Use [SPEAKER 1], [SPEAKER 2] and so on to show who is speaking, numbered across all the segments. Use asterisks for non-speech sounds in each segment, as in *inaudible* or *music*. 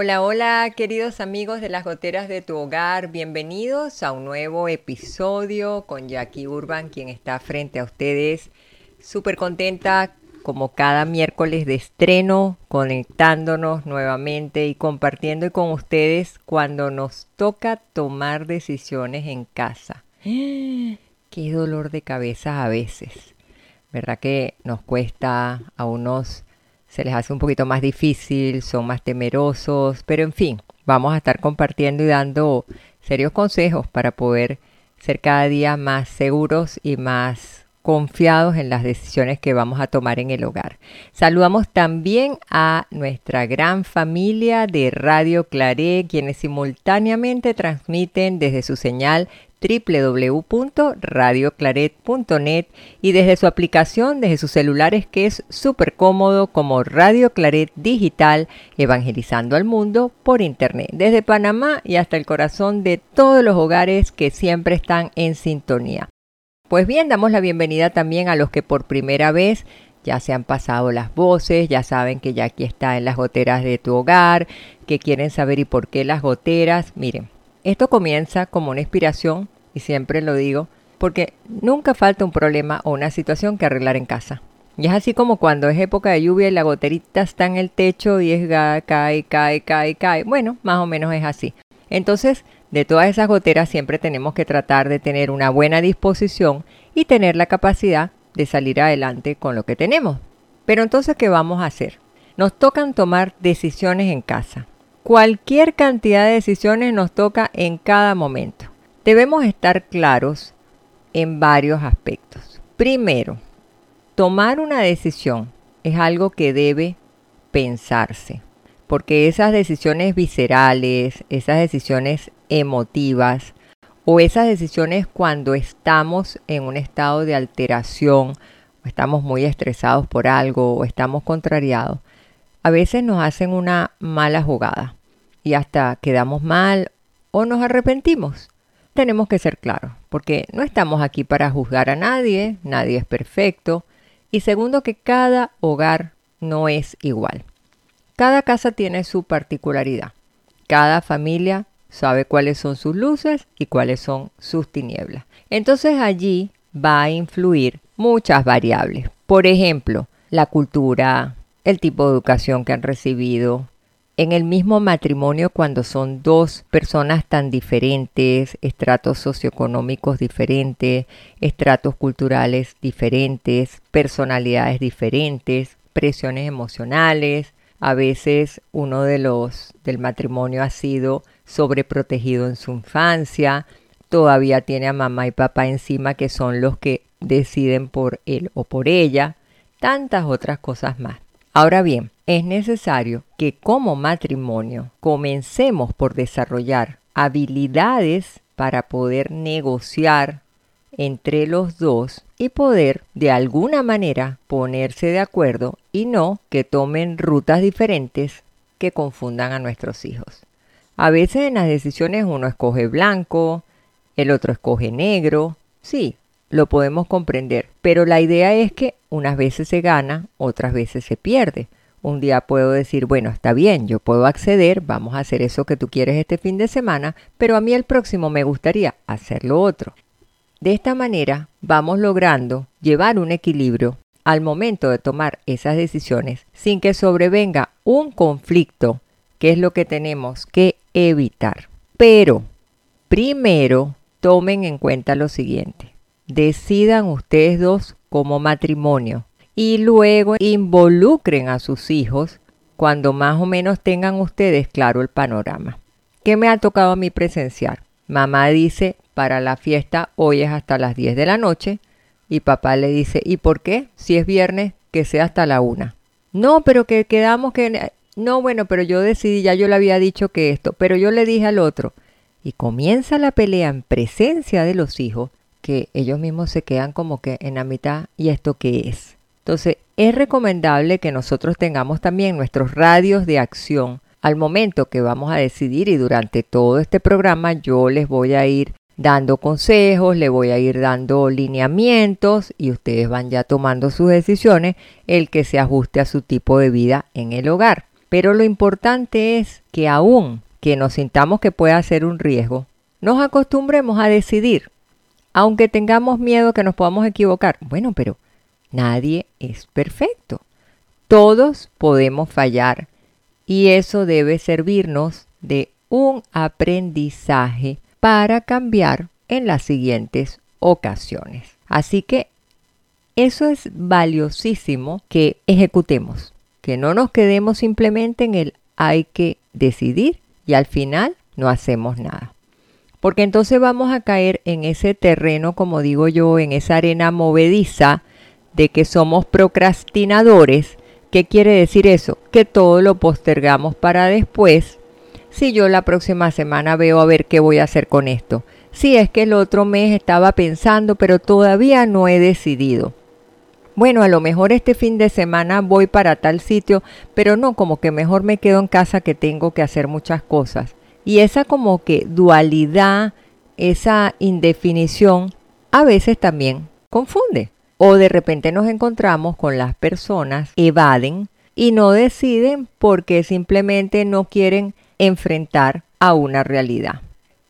[SPEAKER 1] Hola, hola queridos amigos de las goteras de tu hogar, bienvenidos a un nuevo episodio con Jackie Urban, quien está frente a ustedes. Súper contenta como cada miércoles de estreno, conectándonos nuevamente y compartiendo con ustedes cuando nos toca tomar decisiones en casa. *gasps* Qué dolor de cabeza a veces. ¿Verdad que nos cuesta a unos se les hace un poquito más difícil, son más temerosos, pero en fin, vamos a estar compartiendo y dando serios consejos para poder ser cada día más seguros y más confiados en las decisiones que vamos a tomar en el hogar. Saludamos también a nuestra gran familia de Radio Claré, quienes simultáneamente transmiten desde su señal www.radioclaret.net y desde su aplicación, desde sus celulares que es súper cómodo como Radio Claret Digital, evangelizando al mundo por Internet, desde Panamá y hasta el corazón de todos los hogares que siempre están en sintonía. Pues bien, damos la bienvenida también a los que por primera vez ya se han pasado las voces, ya saben que ya aquí está en las goteras de tu hogar, que quieren saber y por qué las goteras. Miren, esto comienza como una inspiración, y siempre lo digo, porque nunca falta un problema o una situación que arreglar en casa. Y es así como cuando es época de lluvia y la goterita está en el techo y es cae, cae, cae, cae. Bueno, más o menos es así. Entonces, de todas esas goteras siempre tenemos que tratar de tener una buena disposición y tener la capacidad de salir adelante con lo que tenemos. Pero entonces, ¿qué vamos a hacer? Nos tocan tomar decisiones en casa. Cualquier cantidad de decisiones nos toca en cada momento. Debemos estar claros en varios aspectos. Primero, tomar una decisión es algo que debe pensarse, porque esas decisiones viscerales, esas decisiones emotivas o esas decisiones cuando estamos en un estado de alteración o estamos muy estresados por algo o estamos contrariados, a veces nos hacen una mala jugada y hasta quedamos mal o nos arrepentimos. Tenemos que ser claros, porque no estamos aquí para juzgar a nadie, nadie es perfecto, y segundo que cada hogar no es igual. Cada casa tiene su particularidad. Cada familia sabe cuáles son sus luces y cuáles son sus tinieblas. Entonces allí va a influir muchas variables. Por ejemplo, la cultura, el tipo de educación que han recibido, en el mismo matrimonio cuando son dos personas tan diferentes, estratos socioeconómicos diferentes, estratos culturales diferentes, personalidades diferentes, presiones emocionales. A veces uno de los del matrimonio ha sido sobreprotegido en su infancia, todavía tiene a mamá y papá encima que son los que deciden por él o por ella, tantas otras cosas más. Ahora bien, es necesario que como matrimonio comencemos por desarrollar habilidades para poder negociar entre los dos y poder de alguna manera ponerse de acuerdo y no que tomen rutas diferentes que confundan a nuestros hijos. A veces en las decisiones uno escoge blanco, el otro escoge negro, sí, lo podemos comprender, pero la idea es que unas veces se gana, otras veces se pierde. Un día puedo decir, bueno, está bien, yo puedo acceder, vamos a hacer eso que tú quieres este fin de semana, pero a mí el próximo me gustaría hacer lo otro. De esta manera vamos logrando llevar un equilibrio al momento de tomar esas decisiones sin que sobrevenga un conflicto, que es lo que tenemos que evitar. Pero primero tomen en cuenta lo siguiente. Decidan ustedes dos como matrimonio y luego involucren a sus hijos cuando más o menos tengan ustedes claro el panorama. ¿Qué me ha tocado a mí presenciar? Mamá dice, para la fiesta hoy es hasta las 10 de la noche y papá le dice, ¿y por qué? Si es viernes, que sea hasta la una. No, pero que quedamos que... No, bueno, pero yo decidí, ya yo le había dicho que esto, pero yo le dije al otro. Y comienza la pelea en presencia de los hijos que ellos mismos se quedan como que en la mitad y esto qué es. Entonces es recomendable que nosotros tengamos también nuestros radios de acción al momento que vamos a decidir y durante todo este programa yo les voy a ir dando consejos, le voy a ir dando lineamientos y ustedes van ya tomando sus decisiones, el que se ajuste a su tipo de vida en el hogar. Pero lo importante es que aún que nos sintamos que pueda ser un riesgo, nos acostumbremos a decidir, aunque tengamos miedo que nos podamos equivocar. Bueno, pero nadie es perfecto. Todos podemos fallar y eso debe servirnos de un aprendizaje para cambiar en las siguientes ocasiones. Así que eso es valiosísimo que ejecutemos, que no nos quedemos simplemente en el hay que decidir y al final no hacemos nada. Porque entonces vamos a caer en ese terreno, como digo yo, en esa arena movediza de que somos procrastinadores. ¿Qué quiere decir eso? Que todo lo postergamos para después si yo la próxima semana veo a ver qué voy a hacer con esto. Si es que el otro mes estaba pensando, pero todavía no he decidido. Bueno, a lo mejor este fin de semana voy para tal sitio, pero no, como que mejor me quedo en casa que tengo que hacer muchas cosas. Y esa como que dualidad, esa indefinición, a veces también confunde. O de repente nos encontramos con las personas evaden y no deciden porque simplemente no quieren enfrentar a una realidad.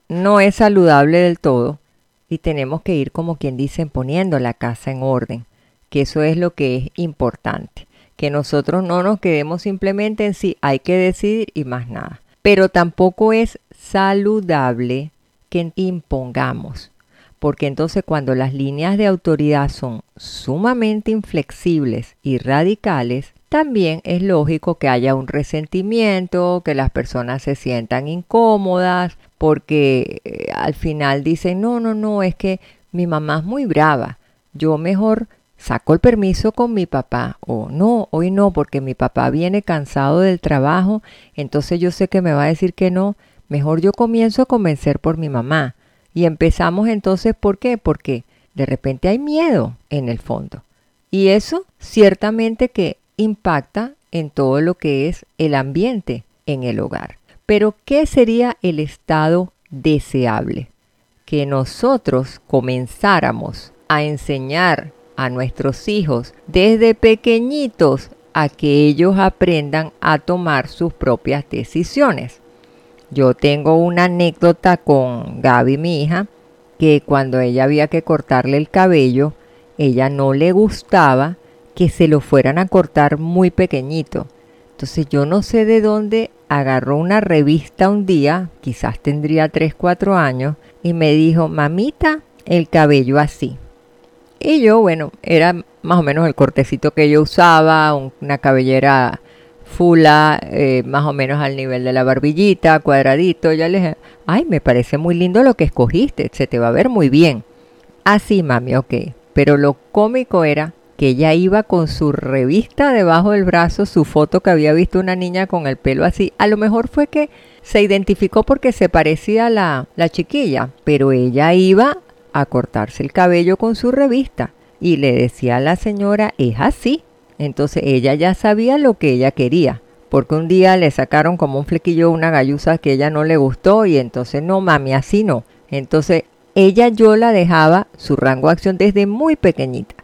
[SPEAKER 1] No es saludable del todo y tenemos que ir como quien dice poniendo la casa en orden, que eso es lo que es importante, que nosotros no nos quedemos simplemente en sí, hay que decidir y más nada. Pero tampoco es saludable que impongamos, porque entonces cuando las líneas de autoridad son sumamente inflexibles y radicales, también es lógico que haya un resentimiento, que las personas se sientan incómodas, porque eh, al final dicen, no, no, no, es que mi mamá es muy brava, yo mejor saco el permiso con mi papá, o no, hoy no, porque mi papá viene cansado del trabajo, entonces yo sé que me va a decir que no, mejor yo comienzo a convencer por mi mamá. Y empezamos entonces, ¿por qué? Porque de repente hay miedo en el fondo. Y eso ciertamente que impacta en todo lo que es el ambiente en el hogar. Pero, ¿qué sería el estado deseable? Que nosotros comenzáramos a enseñar a nuestros hijos desde pequeñitos a que ellos aprendan a tomar sus propias decisiones. Yo tengo una anécdota con Gaby, mi hija, que cuando ella había que cortarle el cabello, ella no le gustaba que se lo fueran a cortar muy pequeñito. Entonces yo no sé de dónde agarró una revista un día, quizás tendría 3, 4 años, y me dijo, mamita, el cabello así. Y yo, bueno, era más o menos el cortecito que yo usaba, una cabellera fula, eh, más o menos al nivel de la barbillita, cuadradito. Ya le dije, ay, me parece muy lindo lo que escogiste, se te va a ver muy bien. Así, mami, ok. Pero lo cómico era que ella iba con su revista debajo del brazo, su foto que había visto una niña con el pelo así. A lo mejor fue que se identificó porque se parecía a la, la chiquilla, pero ella iba a cortarse el cabello con su revista y le decía a la señora, es así. Entonces ella ya sabía lo que ella quería, porque un día le sacaron como un flequillo una galluza que ella no le gustó y entonces no, mami, así no. Entonces ella yo la dejaba su rango de acción desde muy pequeñita.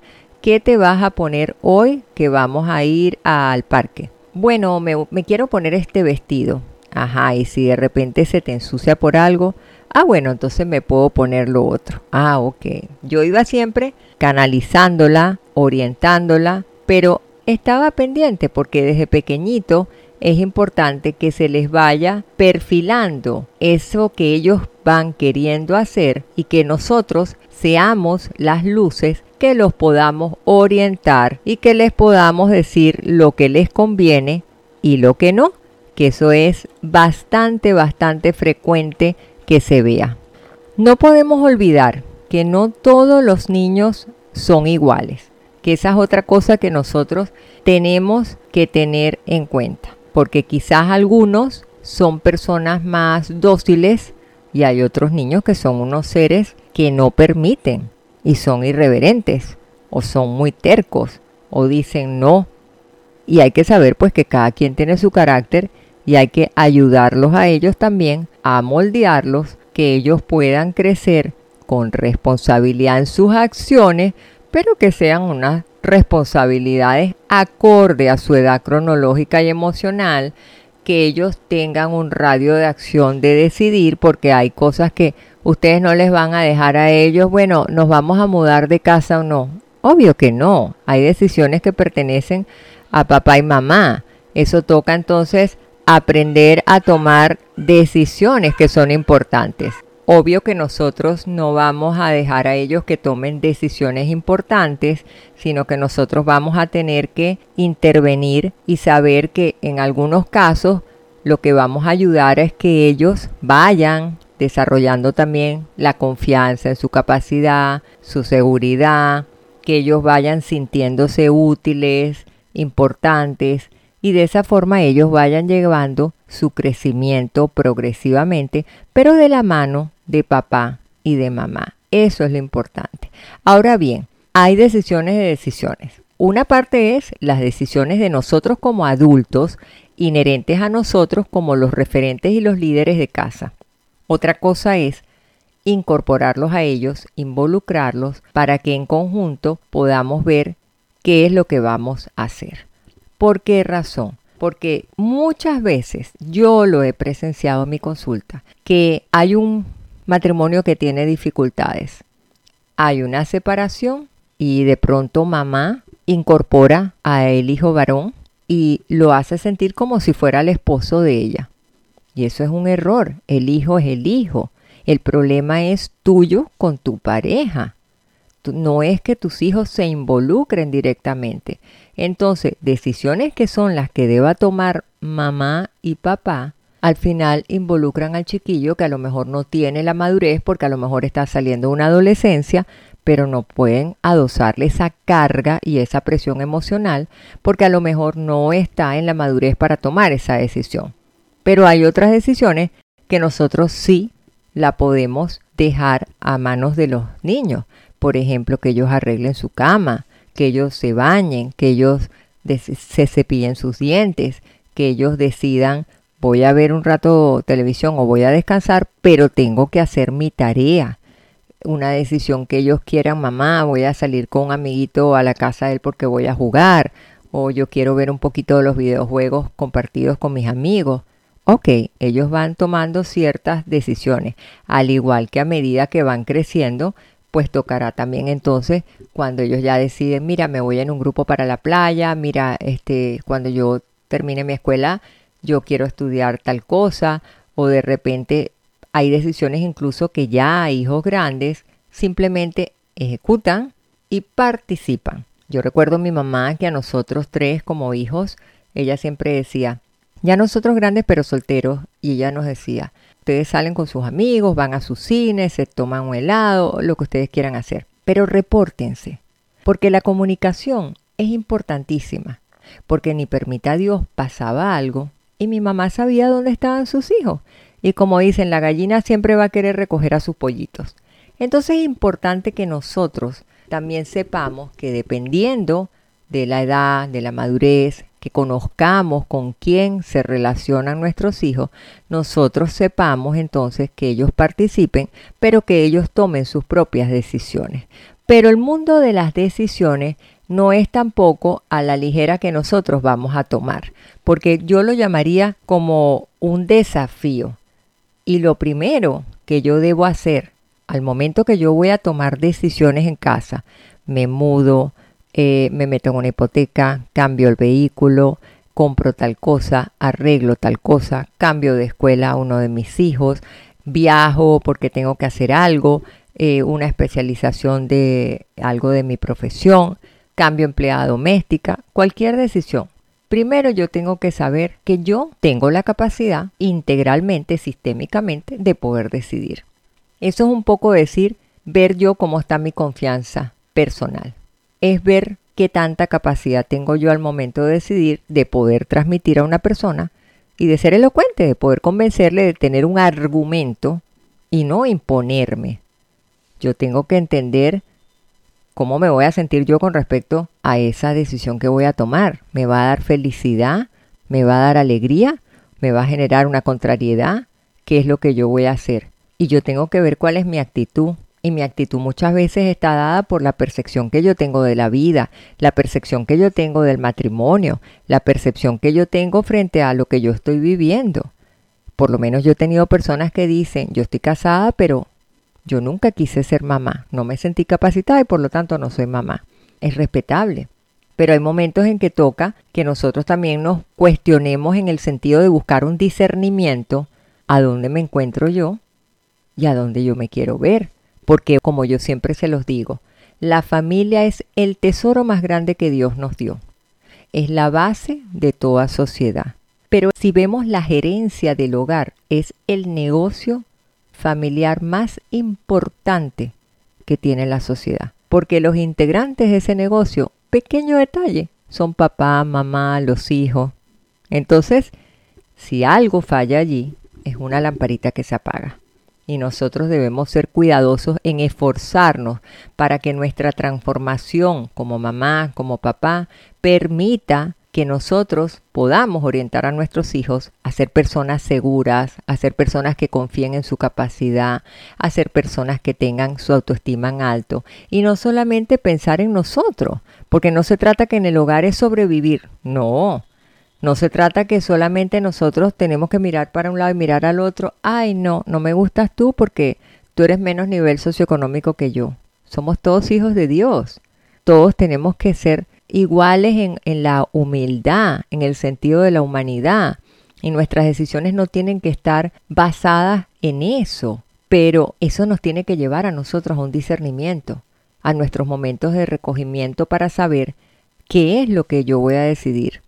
[SPEAKER 1] ¿Qué te vas a poner hoy que vamos a ir al parque? Bueno, me, quiero poner este vestido. Ajá, y si de repente se te ensucia por algo, ah, bueno, entonces me puedo poner lo otro. Ah, ok. Yo iba siempre canalizándola, orientándola, pero estaba pendiente porque desde pequeñito es importante que se les vaya perfilando eso que ellos van queriendo hacer y que nosotros seamos las luces que los podamos orientar y que les podamos decir lo que les conviene y lo que no, que eso es bastante, bastante frecuente que se vea. No podemos olvidar que no todos los niños son iguales, que esa es otra cosa que nosotros tenemos que tener en cuenta, porque quizás algunos son personas más dóciles y hay otros niños que son unos seres que no permiten y son irreverentes o son muy tercos o dicen no. Y hay que saber pues que cada quien tiene su carácter y hay que ayudarlos a ellos también a moldearlos, que ellos puedan crecer con responsabilidad en sus acciones, pero que sean unas responsabilidades acorde a su edad cronológica y emocional, que ellos tengan un radio de acción de decidir, porque hay cosas que ustedes no les van a dejar a ellos, bueno, nos vamos a mudar de casa o no. Obvio que no, hay decisiones que pertenecen a papá y mamá. Eso toca entonces aprender a tomar decisiones que son importantes. Obvio que nosotros no vamos a dejar a ellos que tomen decisiones importantes, sino que nosotros vamos a tener que intervenir y saber que en algunos casos lo que vamos a ayudar es que ellos vayan desarrollando también la confianza en su capacidad, su seguridad, que ellos vayan sintiéndose útiles, importantes, y de esa forma ellos vayan llevando su crecimiento progresivamente, pero de la mano de papá y de mamá. Eso es lo importante. Ahora bien, hay decisiones de decisiones. Una parte es las decisiones de nosotros como adultos, inherentes a nosotros como los referentes y los líderes de casa. Otra cosa es incorporarlos a ellos, involucrarlos, para que en conjunto podamos ver qué es lo que vamos a hacer. ¿Por qué razón? Porque muchas veces yo lo he presenciado en mi consulta, que hay un matrimonio que tiene dificultades. Hay una separación y de pronto mamá incorpora a el hijo varón y lo hace sentir como si fuera el esposo de ella. Y eso es un error. El hijo es el hijo. El problema es tuyo con tu pareja. No es que tus hijos se involucren directamente. Entonces, decisiones que son las que deba tomar mamá y papá, al final involucran al chiquillo que a lo mejor no tiene la madurez porque a lo mejor está saliendo una adolescencia, pero no pueden adosarle esa carga y esa presión emocional porque a lo mejor no está en la madurez para tomar esa decisión. Pero hay otras decisiones que nosotros sí la podemos dejar a manos de los niños. Por ejemplo, que ellos arreglen su cama, que ellos se bañen, que ellos se cepillen sus dientes, que ellos decidan voy a ver un rato televisión o voy a descansar, pero tengo que hacer mi tarea. Una decisión que ellos quieran, mamá, voy a salir con un amiguito a la casa de él porque voy a jugar, o yo quiero ver un poquito de los videojuegos compartidos con mis amigos. Ok, ellos van tomando ciertas decisiones, al igual que a medida que van creciendo, pues tocará también entonces cuando ellos ya deciden, mira, me voy en un grupo para la playa, mira, este, cuando yo termine mi escuela, yo quiero estudiar tal cosa, o de repente hay decisiones incluso que ya hijos grandes simplemente ejecutan y participan. Yo recuerdo a mi mamá que a nosotros tres como hijos, ella siempre decía, ya nosotros grandes pero solteros, y ella nos decía, Ustedes salen con sus amigos, van a sus cines, se toman un helado, lo que ustedes quieran hacer. Pero repórtense, porque la comunicación es importantísima, porque ni permita Dios pasaba algo y mi mamá sabía dónde estaban sus hijos. Y como dicen, la gallina siempre va a querer recoger a sus pollitos. Entonces es importante que nosotros también sepamos que dependiendo de la edad, de la madurez, que conozcamos con quién se relacionan nuestros hijos, nosotros sepamos entonces que ellos participen, pero que ellos tomen sus propias decisiones. Pero el mundo de las decisiones no es tampoco a la ligera que nosotros vamos a tomar, porque yo lo llamaría como un desafío. Y lo primero que yo debo hacer al momento que yo voy a tomar decisiones en casa, me mudo, eh, me meto en una hipoteca, cambio el vehículo, compro tal cosa, arreglo tal cosa, cambio de escuela a uno de mis hijos, viajo porque tengo que hacer algo, eh, una especialización de algo de mi profesión, cambio empleada doméstica, cualquier decisión. Primero yo tengo que saber que yo tengo la capacidad integralmente, sistémicamente, de poder decidir. Eso es un poco decir, ver yo cómo está mi confianza personal es ver qué tanta capacidad tengo yo al momento de decidir de poder transmitir a una persona y de ser elocuente, de poder convencerle de tener un argumento y no imponerme. Yo tengo que entender ¿cómo me voy a sentir yo con respecto a esa decisión que voy a tomar? ¿Me va a dar felicidad? ¿Me va a dar alegría? ¿Me va a generar una contrariedad? ¿Qué es lo que yo voy a hacer? Y yo tengo que ver cuál es mi actitud. Y mi actitud muchas veces está dada por la percepción que yo tengo de la vida, la percepción que yo tengo del matrimonio, la percepción que yo tengo frente a lo que yo estoy viviendo. Por lo menos yo he tenido personas que dicen, yo estoy casada, pero yo nunca quise ser mamá, no me sentí capacitada y por lo tanto no soy mamá. Es respetable. Pero hay momentos en que toca que nosotros también nos cuestionemos en el sentido de buscar un discernimiento a dónde me encuentro yo y a dónde yo me quiero ver. Porque como yo siempre se los digo, la familia es el tesoro más grande que Dios nos dio. Es la base de toda sociedad. Pero si vemos la gerencia del hogar, es el negocio familiar más importante que tiene la sociedad. Porque los integrantes de ese negocio, pequeño detalle, son papá, mamá, los hijos. Entonces, si algo falla allí, es una lamparita que se apaga. Y nosotros debemos ser cuidadosos en esforzarnos para que nuestra transformación como mamá, como papá, permita que nosotros podamos orientar a nuestros hijos a ser personas seguras, a ser personas que confíen en su capacidad, a ser personas que tengan su autoestima en alto y no solamente pensar en nosotros, porque no se trata que en el hogar es sobrevivir, no. No se trata que solamente nosotros tenemos que mirar para un lado y mirar al otro. Ay, no, no me gustas tú porque tú eres menos nivel socioeconómico que yo. Somos todos hijos de Dios. Todos tenemos que ser iguales en, en la humildad, en el sentido de la humanidad. Y nuestras decisiones no tienen que estar basadas en eso, pero eso nos tiene que llevar a nosotros a un discernimiento, a nuestros momentos de recogimiento para saber qué es lo que yo voy a decidir,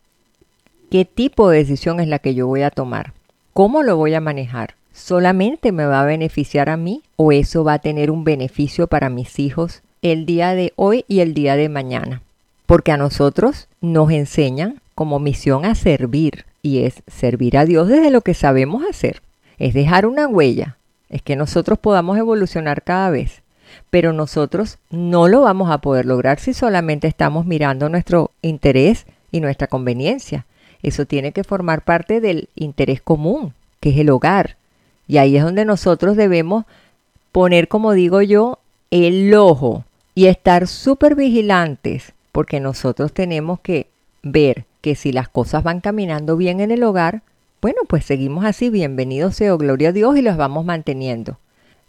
[SPEAKER 1] qué tipo de decisión es la que yo voy a tomar, cómo lo voy a manejar. ¿Solamente me va a beneficiar a mí o eso va a tener un beneficio para mis hijos el día de hoy y el día de mañana? porque a nosotros nos enseñan como misión a servir y es servir a Dios desde lo que sabemos hacer, es dejar una huella, es que nosotros podamos evolucionar cada vez, pero nosotros no lo vamos a poder lograr si solamente estamos mirando nuestro interés y nuestra conveniencia. Eso tiene que formar parte del interés común, que es el hogar. Y ahí es donde nosotros debemos poner, como digo yo, el ojo y estar súper vigilantes porque nosotros tenemos que ver que si las cosas van caminando bien en el hogar, bueno, pues seguimos así, bienvenido sea, oh, gloria a Dios, y los vamos manteniendo.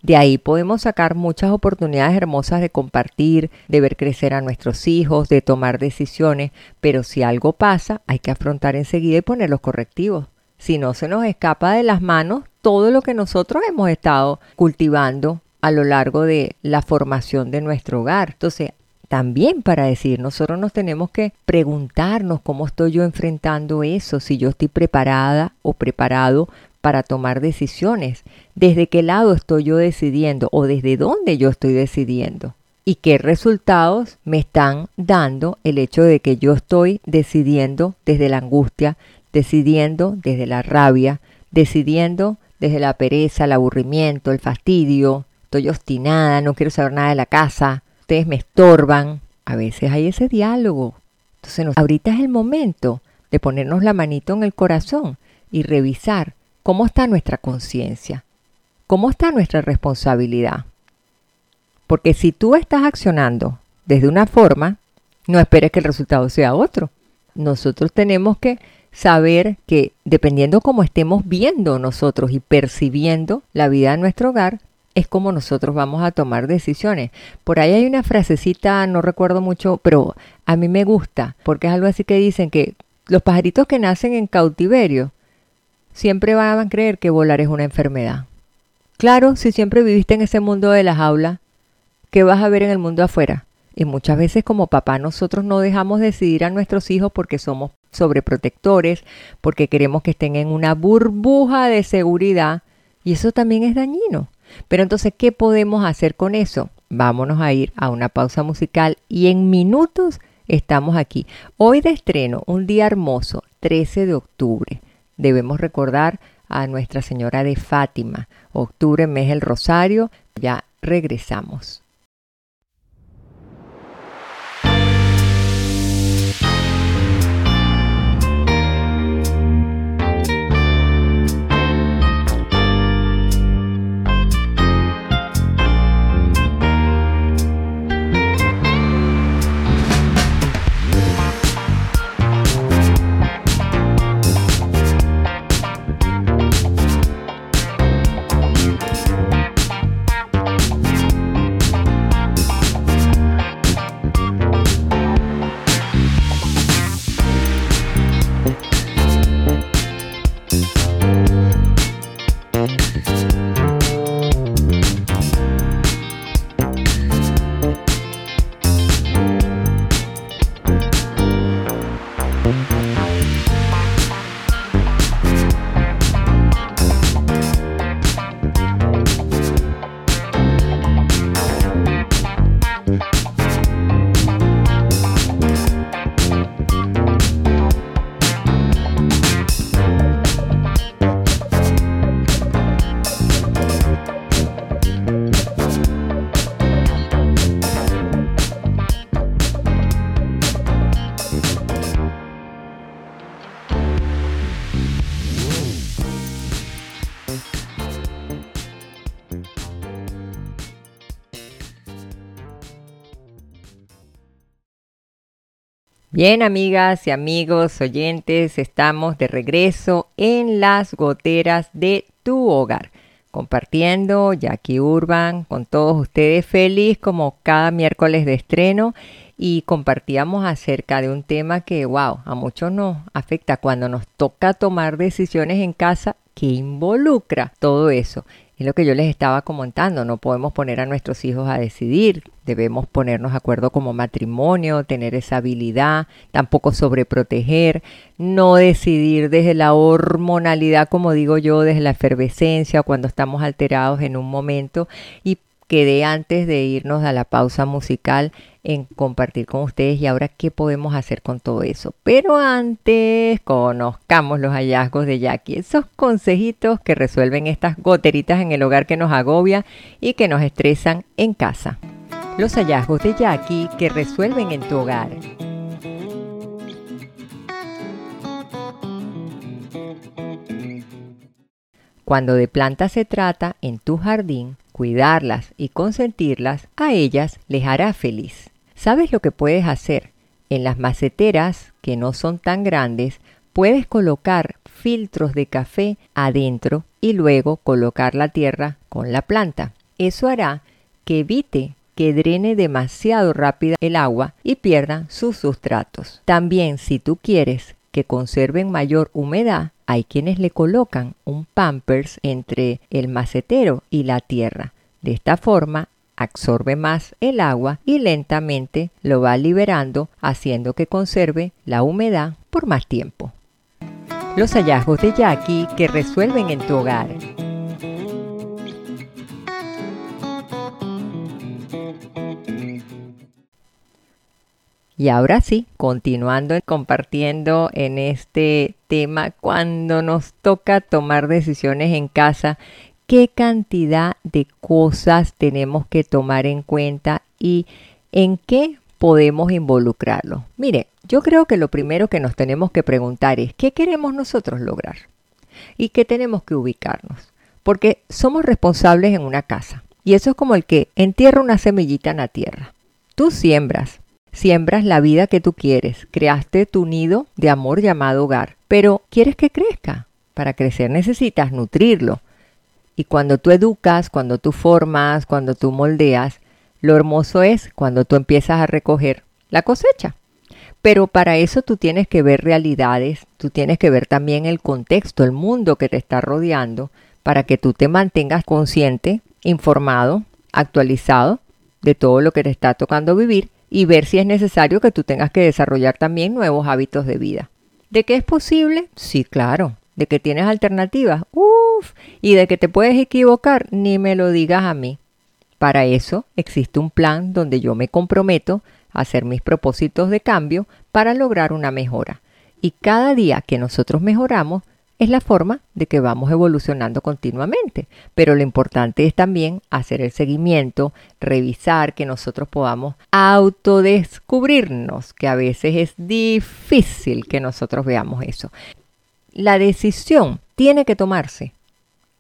[SPEAKER 1] De ahí podemos sacar muchas oportunidades hermosas de compartir, de ver crecer a nuestros hijos, de tomar decisiones, pero si algo pasa, hay que afrontar enseguida y poner los correctivos. Si no se nos escapa de las manos todo lo que nosotros hemos estado cultivando a lo largo de la formación de nuestro hogar. Entonces, también para decir, nosotros nos tenemos que preguntarnos cómo estoy yo enfrentando eso, si yo estoy preparada o preparado para tomar decisiones, desde qué lado estoy yo decidiendo o desde dónde yo estoy decidiendo y qué resultados me están dando el hecho de que yo estoy decidiendo desde la angustia, decidiendo desde la rabia, decidiendo desde la pereza, el aburrimiento, el fastidio, estoy obstinada, no quiero saber nada de la casa, ustedes me estorban. A veces hay ese diálogo. Entonces, ahorita es el momento de ponernos la manito en el corazón y revisar cómo está nuestra conciencia, cómo está nuestra responsabilidad. Porque si tú estás accionando desde una forma, no esperes que el resultado sea otro. Nosotros tenemos que saber que dependiendo cómo estemos viendo nosotros y percibiendo la vida en nuestro hogar, es como nosotros vamos a tomar decisiones. Por ahí hay una frasecita, no recuerdo mucho, pero a mí me gusta, porque es algo así que dicen que los pajaritos que nacen en cautiverio siempre van a creer que volar es una enfermedad. Claro, si siempre viviste en ese mundo de la jaula, ¿qué vas a ver en el mundo afuera? Y muchas veces como papá nosotros no dejamos decidir a nuestros hijos porque somos sobreprotectores, porque queremos que estén en una burbuja de seguridad y eso también es dañino. Pero entonces, ¿qué podemos hacer con eso? Vámonos a ir a una pausa musical y en minutos estamos aquí. Hoy de estreno, un día hermoso, 13 de octubre. Debemos recordar a Nuestra Señora de Fátima. Octubre, mes del Rosario. Ya regresamos. Bien, amigas y amigos oyentes, estamos de regreso en las goteras de tu hogar, compartiendo Jackie Urban con todos ustedes, feliz como cada miércoles de estreno y compartíamos acerca de un tema que, wow, a muchos nos afecta cuando nos toca tomar decisiones en casa que involucra todo eso. Es lo que yo les estaba comentando, no podemos poner a nuestros hijos a decidir, debemos ponernos de acuerdo como matrimonio, tener esa habilidad, tampoco sobreproteger, no decidir desde la hormonalidad, como digo yo, desde la efervescencia, cuando estamos alterados en un momento y quedé antes de irnos a la pausa musical en compartir con ustedes y ahora qué podemos hacer con todo eso. Pero antes conozcamos los hallazgos de Jackie, esos consejitos que resuelven estas goteritas en el hogar que nos agobia y que nos estresan en casa. Los hallazgos de Jackie que resuelven en tu hogar. Cuando de plantas se trata en tu jardín, cuidarlas y consentirlas, a ellas les hará feliz. ¿Sabes lo que puedes hacer? En las maceteras, que no son tan grandes, puedes colocar filtros de café adentro y luego colocar la tierra con la planta. Eso hará que evite que drene demasiado rápido el agua y pierda sus sustratos. También si tú quieres que conserven mayor humedad, hay quienes le colocan un pampers entre el macetero y la tierra. De esta forma absorbe más el agua y lentamente lo va liberando haciendo que conserve la humedad por más tiempo. Los hallazgos de Jackie que resuelven en tu hogar. Y ahora sí, continuando compartiendo en este tema, cuando nos toca tomar decisiones en casa, qué cantidad de cosas tenemos que tomar en cuenta y en qué podemos involucrarlo. Mire, yo creo que lo primero que nos tenemos que preguntar es qué queremos nosotros lograr y qué tenemos que ubicarnos, porque somos responsables en una casa y eso es como el que entierra una semillita en la tierra. Tú siembras, Siembras la vida que tú quieres, creaste tu nido de amor llamado hogar, pero quieres que crezca. Para crecer necesitas nutrirlo. Y cuando tú educas, cuando tú formas, cuando tú moldeas, lo hermoso es cuando tú empiezas a recoger la cosecha. Pero para eso tú tienes que ver realidades, tú tienes que ver también el contexto, el mundo que te está rodeando, para que tú te mantengas consciente, informado, actualizado de todo lo que te está tocando vivir y ver si es necesario que tú tengas que desarrollar también nuevos hábitos de vida. ¿De qué es posible? Sí, claro. ¿De que tienes alternativas? Uf. ¿Y de que te puedes equivocar? Ni me lo digas a mí. Para eso existe un plan donde yo me comprometo a hacer mis propósitos de cambio para lograr una mejora. Y cada día que nosotros mejoramos, es la forma de que vamos evolucionando continuamente. Pero lo importante es también hacer el seguimiento, revisar que nosotros podamos autodescubrirnos, que a veces es difícil que nosotros veamos eso. La decisión tiene que tomarse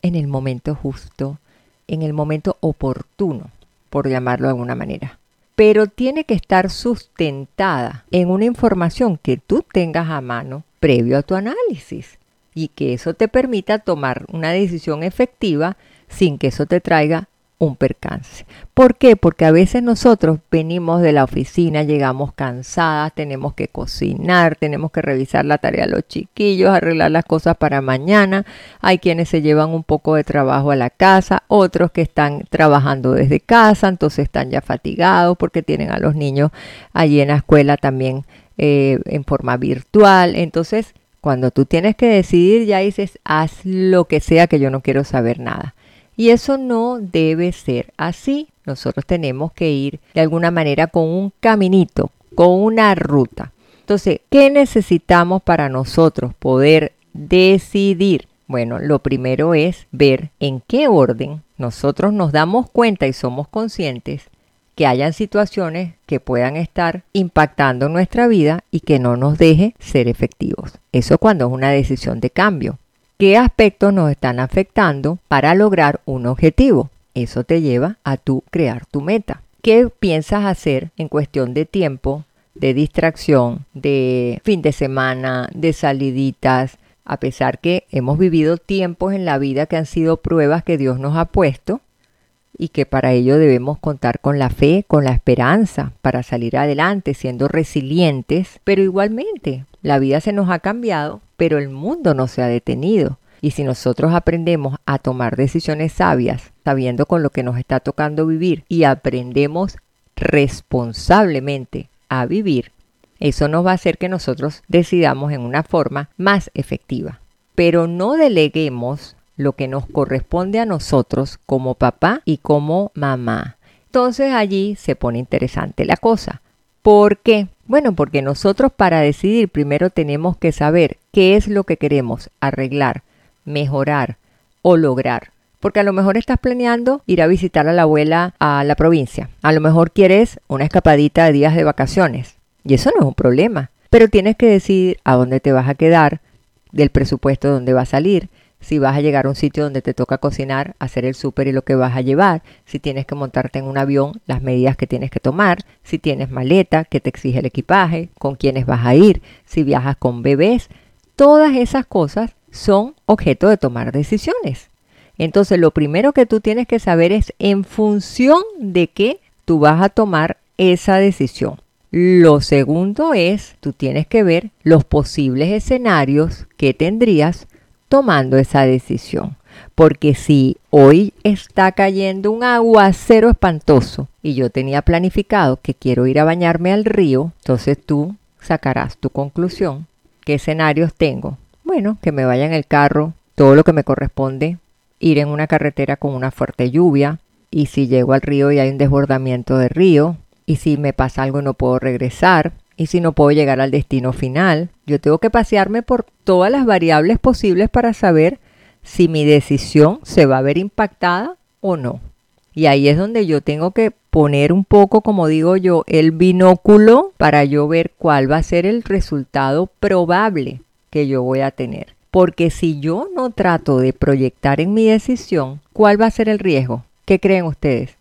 [SPEAKER 1] en el momento justo, en el momento oportuno, por llamarlo de alguna manera. Pero tiene que estar sustentada en una información que tú tengas a mano previo a tu análisis y que eso te permita tomar una decisión efectiva sin que eso te traiga un percance. ¿Por qué? Porque a veces nosotros venimos de la oficina, llegamos cansadas, tenemos que cocinar, tenemos que revisar la tarea de los chiquillos, arreglar las cosas para mañana. Hay quienes se llevan un poco de trabajo a la casa, otros que están trabajando desde casa, entonces están ya fatigados porque tienen a los niños allí en la escuela también eh, en forma virtual. Entonces cuando tú tienes que decidir, ya dices, haz lo que sea que yo no quiero saber nada. Y eso no debe ser así. Nosotros tenemos que ir de alguna manera con un caminito, con una ruta. Entonces, ¿qué necesitamos para nosotros poder decidir? Bueno, lo primero es ver en qué orden nosotros nos damos cuenta y somos conscientes que hayan situaciones que puedan estar impactando nuestra vida y que no nos deje ser efectivos. Eso cuando es una decisión de cambio. ¿Qué aspectos nos están afectando para lograr un objetivo? Eso te lleva a tú crear tu meta. ¿Qué piensas hacer en cuestión de tiempo de distracción, de fin de semana, de saliditas, a pesar que hemos vivido tiempos en la vida que han sido pruebas que Dios nos ha puesto y que para ello debemos contar con la fe, con la esperanza para salir adelante, siendo resilientes, pero igualmente la vida se nos ha cambiado, pero el mundo no se ha detenido. Y si nosotros aprendemos a tomar decisiones sabias, sabiendo con lo que nos está tocando vivir y aprendemos responsablemente a vivir, eso nos va a hacer que nosotros decidamos en una forma más efectiva. Pero no deleguemos lo que nos corresponde a nosotros como papá y como mamá. Entonces allí se pone interesante la cosa. ¿Por qué? Bueno, porque nosotros para decidir primero tenemos que saber qué es lo que queremos arreglar, mejorar o lograr. Porque a lo mejor estás planeando ir a visitar a la abuela a la provincia. A lo mejor quieres una escapadita de días de vacaciones. Y eso no es un problema. Pero tienes que decidir a dónde te vas a quedar, del presupuesto donde va a salir, si vas a llegar a un sitio donde te toca cocinar, hacer el súper y lo que vas a llevar, si tienes que montarte en un avión, las medidas que tienes que tomar, si tienes maleta, que te exige el equipaje, con quiénes vas a ir, si viajas con bebés, todas esas cosas son objeto de tomar decisiones. Entonces lo primero que tú tienes que saber es en función de qué tú vas a tomar esa decisión. Lo segundo es, tú tienes que ver los posibles escenarios que tendrías tomando esa decisión. Porque si hoy está cayendo un aguacero espantoso y yo tenía planificado que quiero ir a bañarme al río, entonces tú sacarás tu conclusión. ¿Qué escenarios tengo? Bueno, que me vaya en el carro, todo lo que me corresponde, ir en una carretera con una fuerte lluvia, y si llego al río y hay un desbordamiento de río, y si me pasa algo no puedo regresar, y si no puedo llegar al destino final. Yo tengo que pasearme por todas las variables posibles para saber si mi decisión se va a ver impactada o no. Y ahí es donde yo tengo que poner un poco, como digo yo, el binóculo para yo ver cuál va a ser el resultado probable que yo voy a tener. Porque si yo no trato de proyectar en mi decisión, ¿cuál va a ser el riesgo? ¿Qué creen ustedes?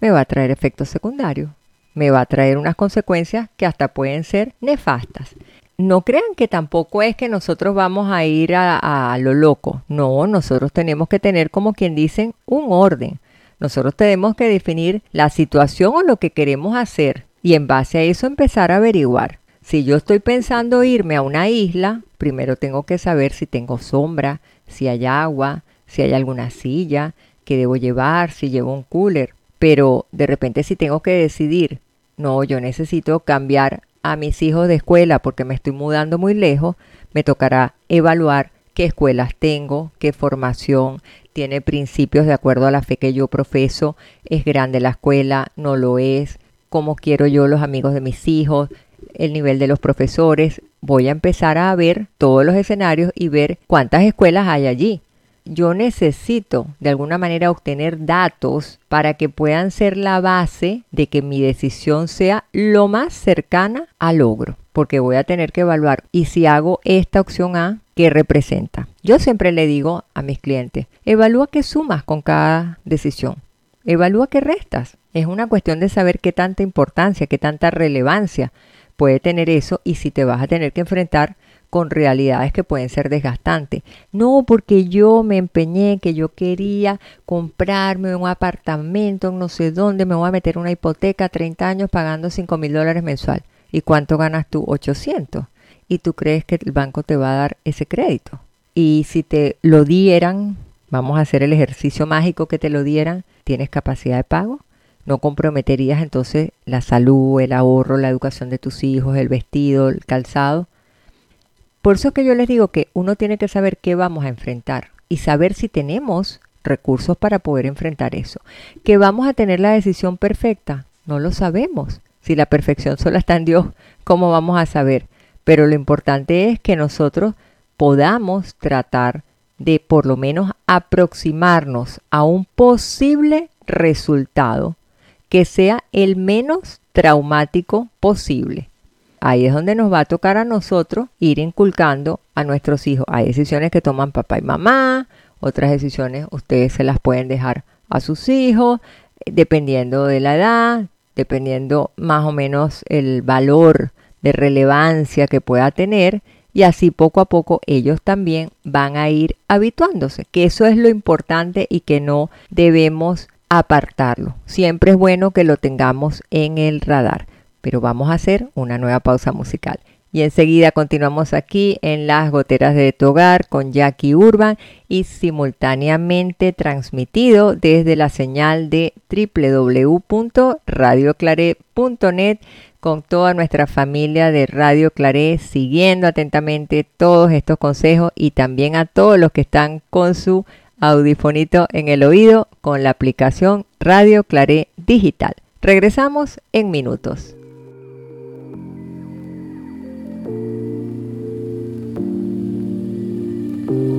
[SPEAKER 1] Me va a traer efectos secundarios me va a traer unas consecuencias que hasta pueden ser nefastas. No crean que tampoco es que nosotros vamos a ir a, lo loco. No, nosotros tenemos que tener, como quien dicen, un orden. Nosotros tenemos que definir la situación o lo que queremos hacer y en base a eso empezar a averiguar. Si yo estoy pensando irme a una isla, primero tengo que saber si tengo sombra, si hay agua, si hay alguna silla, que debo llevar, si llevo un cooler. Pero de repente si tengo que decidir no, yo necesito cambiar a mis hijos de escuela porque me estoy mudando muy lejos, me tocará evaluar qué escuelas tengo, qué formación, tiene principios de acuerdo a la fe que yo profeso, es grande la escuela, no lo es, cómo quiero yo los amigos de mis hijos, el nivel de los profesores. Voy a empezar a ver todos los escenarios y ver cuántas escuelas hay allí yo necesito de alguna manera obtener datos para que puedan ser la base de que mi decisión sea lo más cercana al logro, porque voy a tener que evaluar y si hago esta opción A, ¿qué representa? Yo siempre le digo a mis clientes, evalúa qué sumas con cada decisión, evalúa qué restas. Es una cuestión de saber qué tanta importancia, qué tanta relevancia puede tener eso y si te vas a tener que enfrentar con realidades que pueden ser desgastantes. No porque yo me empeñé que yo quería comprarme un apartamento en no sé dónde, me voy a meter una hipoteca 30 años pagando 5 mil dólares mensual. ¿Y cuánto ganas tú? 800. Y tú crees que el banco te va a dar ese crédito. Y si te lo dieran, vamos a hacer el ejercicio mágico que te lo dieran, ¿tienes capacidad de pago? no comprometerías entonces la salud, el ahorro, la educación de tus hijos, el vestido, el calzado. Por eso es que yo les digo que uno tiene que saber qué vamos a enfrentar y saber si tenemos recursos para poder enfrentar eso. Que vamos a tener la decisión perfecta, no lo sabemos. Si la perfección solo está en Dios, ¿cómo vamos a saber? Pero lo importante es que nosotros podamos tratar de por lo menos aproximarnos a un posible resultado que sea el menos traumático posible. Ahí es donde nos va a tocar a nosotros ir inculcando a nuestros hijos. Hay decisiones que toman papá y mamá, otras decisiones ustedes se las pueden dejar a sus hijos, dependiendo de la edad, dependiendo más o menos el valor de relevancia que pueda tener y así poco a poco ellos también van a ir habituándose, que eso es lo importante y que no debemos apartarlo. Siempre es bueno que lo tengamos en el radar, pero vamos a hacer una nueva pausa musical. Y enseguida continuamos aquí en las goteras de tu hogar con Jackie Urban y simultáneamente transmitido desde la señal de www.radioclare.net con toda nuestra familia de Radio Claré, siguiendo atentamente todos estos consejos y también a todos los que están con su audifonito en el oído con la aplicación Radio Claré Digital. Regresamos en minutos. What?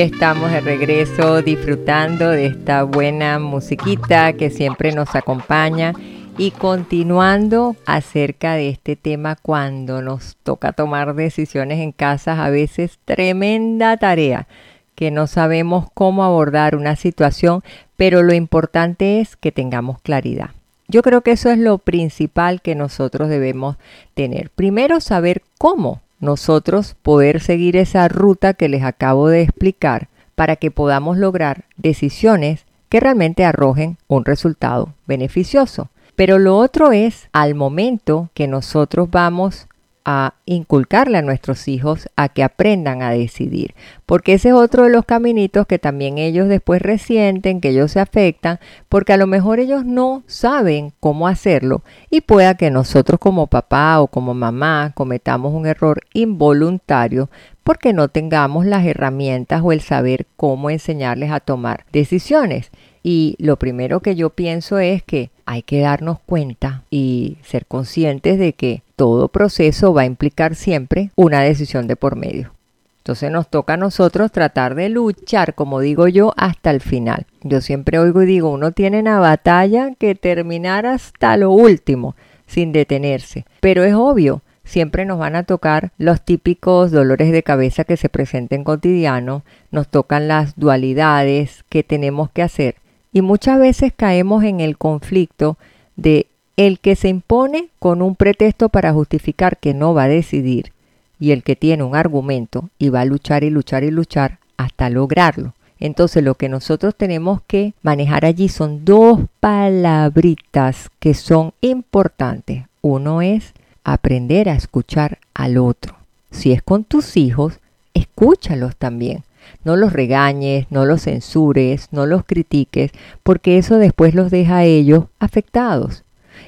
[SPEAKER 1] Estamos de regreso disfrutando de esta buena musiquita que siempre nos acompaña y continuando acerca de este tema cuando nos toca tomar decisiones en casa, a veces tremenda tarea que no sabemos cómo abordar una situación, pero lo importante es que tengamos claridad. Yo creo que eso es lo principal que nosotros debemos tener. Primero, saber cómo nosotros poder seguir esa ruta que les acabo de explicar para que podamos lograr decisiones que realmente arrojen un resultado beneficioso. Pero lo otro es al momento que nosotros vamos a inculcarle a nuestros hijos a que aprendan a decidir, porque ese es otro de los caminitos que también ellos después resienten, que ellos se afectan, porque a lo mejor ellos no saben cómo hacerlo y pueda que nosotros como papá o como mamá cometamos un error involuntario porque no tengamos las herramientas o el saber cómo enseñarles a tomar decisiones. Y lo primero que yo pienso es que hay que darnos cuenta y ser conscientes de que todo proceso va a implicar siempre una decisión de por medio. Entonces nos toca a nosotros tratar de luchar, como digo yo, hasta el final. Yo siempre oigo y digo, uno tiene una batalla que terminar hasta lo último, sin detenerse. Pero es obvio, siempre nos van a tocar los típicos dolores de cabeza que se presenten cotidiano, nos tocan las dualidades que tenemos que hacer. Y muchas veces caemos en el conflicto de el que se impone con un pretexto para justificar que no va a decidir y el que tiene un argumento y va a luchar y luchar y luchar hasta lograrlo. Entonces lo que nosotros tenemos que manejar allí son dos palabritas que son importantes. Uno es aprender a escuchar al otro. Si es con tus hijos, escúchalos también. No los regañes, no los censures, no los critiques, porque eso después los deja a ellos afectados.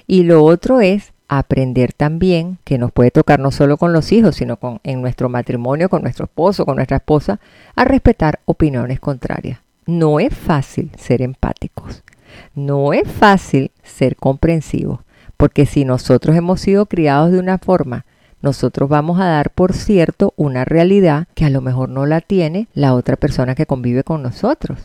[SPEAKER 1] Y lo otro es aprender también, que nos puede tocar no solo con los hijos, sino con, en nuestro matrimonio, con nuestro esposo, con nuestra esposa, a respetar opiniones contrarias. No es fácil ser empáticos, no es fácil ser comprensivos, porque si nosotros hemos sido criados de una forma, nosotros vamos a dar por cierto una realidad que a lo mejor no la tiene la otra persona que convive con nosotros.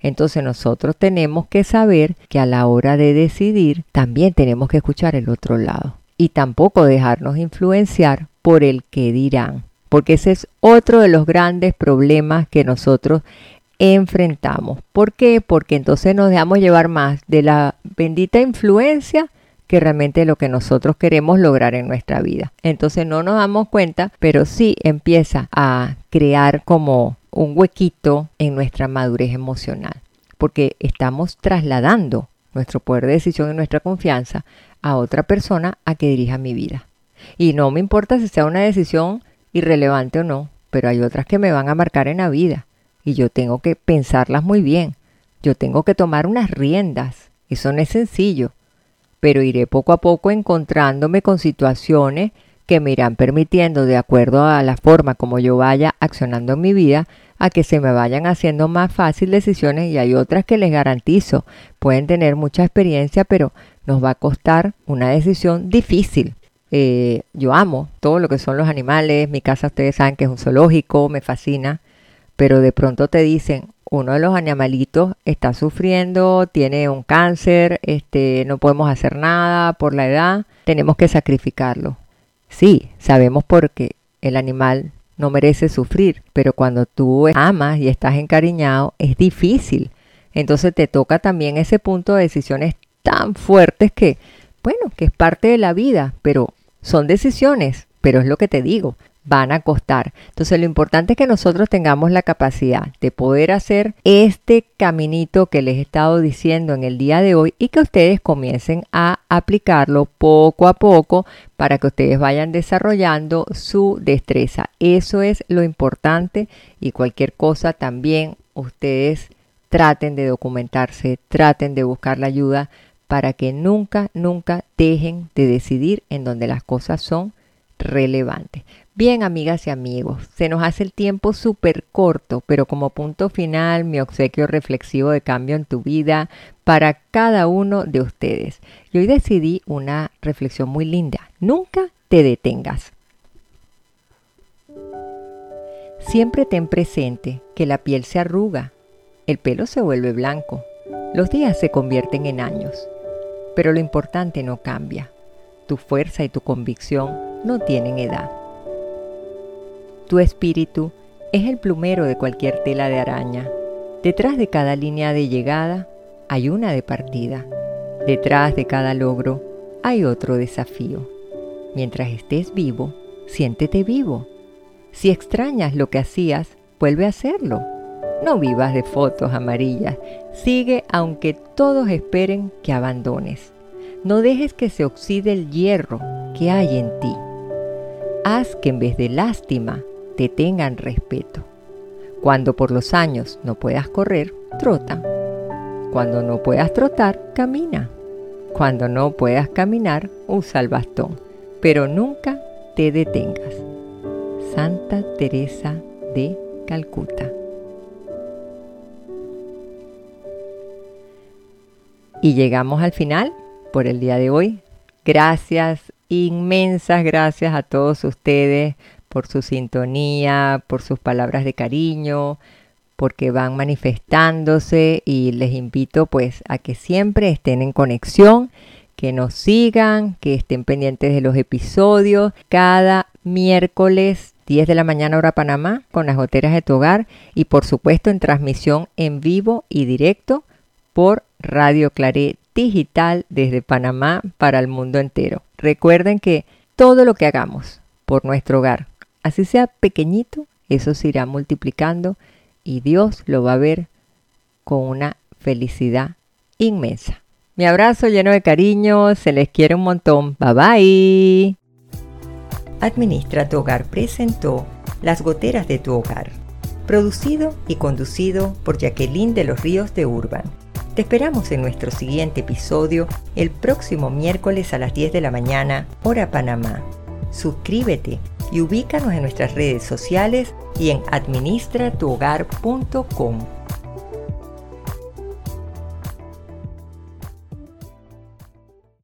[SPEAKER 1] Entonces nosotros tenemos que saber que a la hora de decidir también tenemos que escuchar el otro lado y tampoco dejarnos influenciar por el que dirán, porque ese es otro de los grandes problemas que nosotros enfrentamos. ¿Por qué? Porque entonces nos dejamos llevar más de la bendita influencia que realmente lo que nosotros queremos lograr en nuestra vida. Entonces no nos damos cuenta, pero sí empieza a crear como un huequito en nuestra madurez emocional. porque estamos trasladando nuestro poder de decisión y nuestra confianza a otra persona a que dirija mi vida. Y no me importa si sea una decisión irrelevante o no, pero hay otras que me van a marcar en la vida y yo tengo que pensarlas muy bien. Yo tengo que tomar unas riendas. Eso no es sencillo, pero iré poco a poco encontrándome con situaciones que me irán permitiendo, de acuerdo a la forma como yo vaya accionando en mi vida, a que se me vayan haciendo más fácil decisiones y hay otras que les garantizo, pueden tener mucha experiencia, pero nos va a costar una decisión difícil. Eh, yo amo todo lo que son los animales, mi casa ustedes saben que es un zoológico, me fascina, pero de pronto te dicen, uno de los animalitos está sufriendo, tiene un cáncer, este, no podemos hacer nada por la edad, tenemos que sacrificarlo. Sí, sabemos porque el animal no merece sufrir, pero cuando tú amas y estás encariñado es difícil. Entonces te toca también ese punto de decisiones tan fuertes que, bueno, que es parte de la vida, pero son decisiones, pero es lo que te digo, van a costar. Entonces lo importante es que nosotros tengamos la capacidad de poder hacer este caminito que les he estado diciendo en el día de hoy y que ustedes comiencen a aplicarlo poco a poco para que ustedes vayan desarrollando su destreza. Eso es lo importante y cualquier cosa también ustedes traten de documentarse, traten de buscar la ayuda para que nunca, nunca dejen de decidir en donde las cosas son relevantes. Bien, amigas y amigos, se nos hace el tiempo súper corto, pero como punto final, mi obsequio reflexivo de cambio en tu vida para cada uno de ustedes. Y hoy decidí una reflexión muy linda. Nunca te detengas. Siempre ten presente que la piel se arruga, el pelo se vuelve blanco, los días se convierten en años, pero lo importante no cambia. Tu fuerza y tu convicción no tienen edad. Tu espíritu es el plumero de cualquier tela de araña. Detrás de cada línea de llegada hay una de partida. Detrás de cada logro hay otro desafío. Mientras estés vivo, siéntete vivo. Si extrañas lo que hacías, vuelve a hacerlo. No vivas de fotos amarillas. Sigue aunque todos esperen que abandones. No dejes que se oxide el hierro que hay en ti. Haz que en vez de lástima te tengan respeto. Cuando por los años no puedas correr, trota. Cuando no puedas trotar, camina. Cuando no puedas caminar, usa el bastón. Pero nunca te detengas. Santa Teresa de Calcuta. Y llegamos al final por el día de hoy. Gracias, inmensas gracias a todos ustedes por su sintonía, por sus palabras de cariño, porque van manifestándose y les invito pues a que siempre estén en conexión, que nos sigan, que estén pendientes de los episodios. Cada miércoles 10 de la mañana hora Panamá con las goteras de tu hogar y por supuesto en transmisión en vivo y directo por Radio Claret Digital desde Panamá para el mundo entero. Recuerden que todo lo que hagamos por nuestro hogar, Así sea pequeñito, eso se irá multiplicando y Dios lo va a ver con una felicidad inmensa. Mi abrazo lleno de cariño, se les quiere un montón. Bye bye. Administra tu hogar presentó Las goteras de tu hogar, producido y conducido por Jacqueline de los Ríos de Urban. Te esperamos en nuestro siguiente episodio el próximo miércoles a las 10 de la mañana, hora Panamá. Suscríbete y ubícanos en nuestras redes sociales y en administratuhogar.com.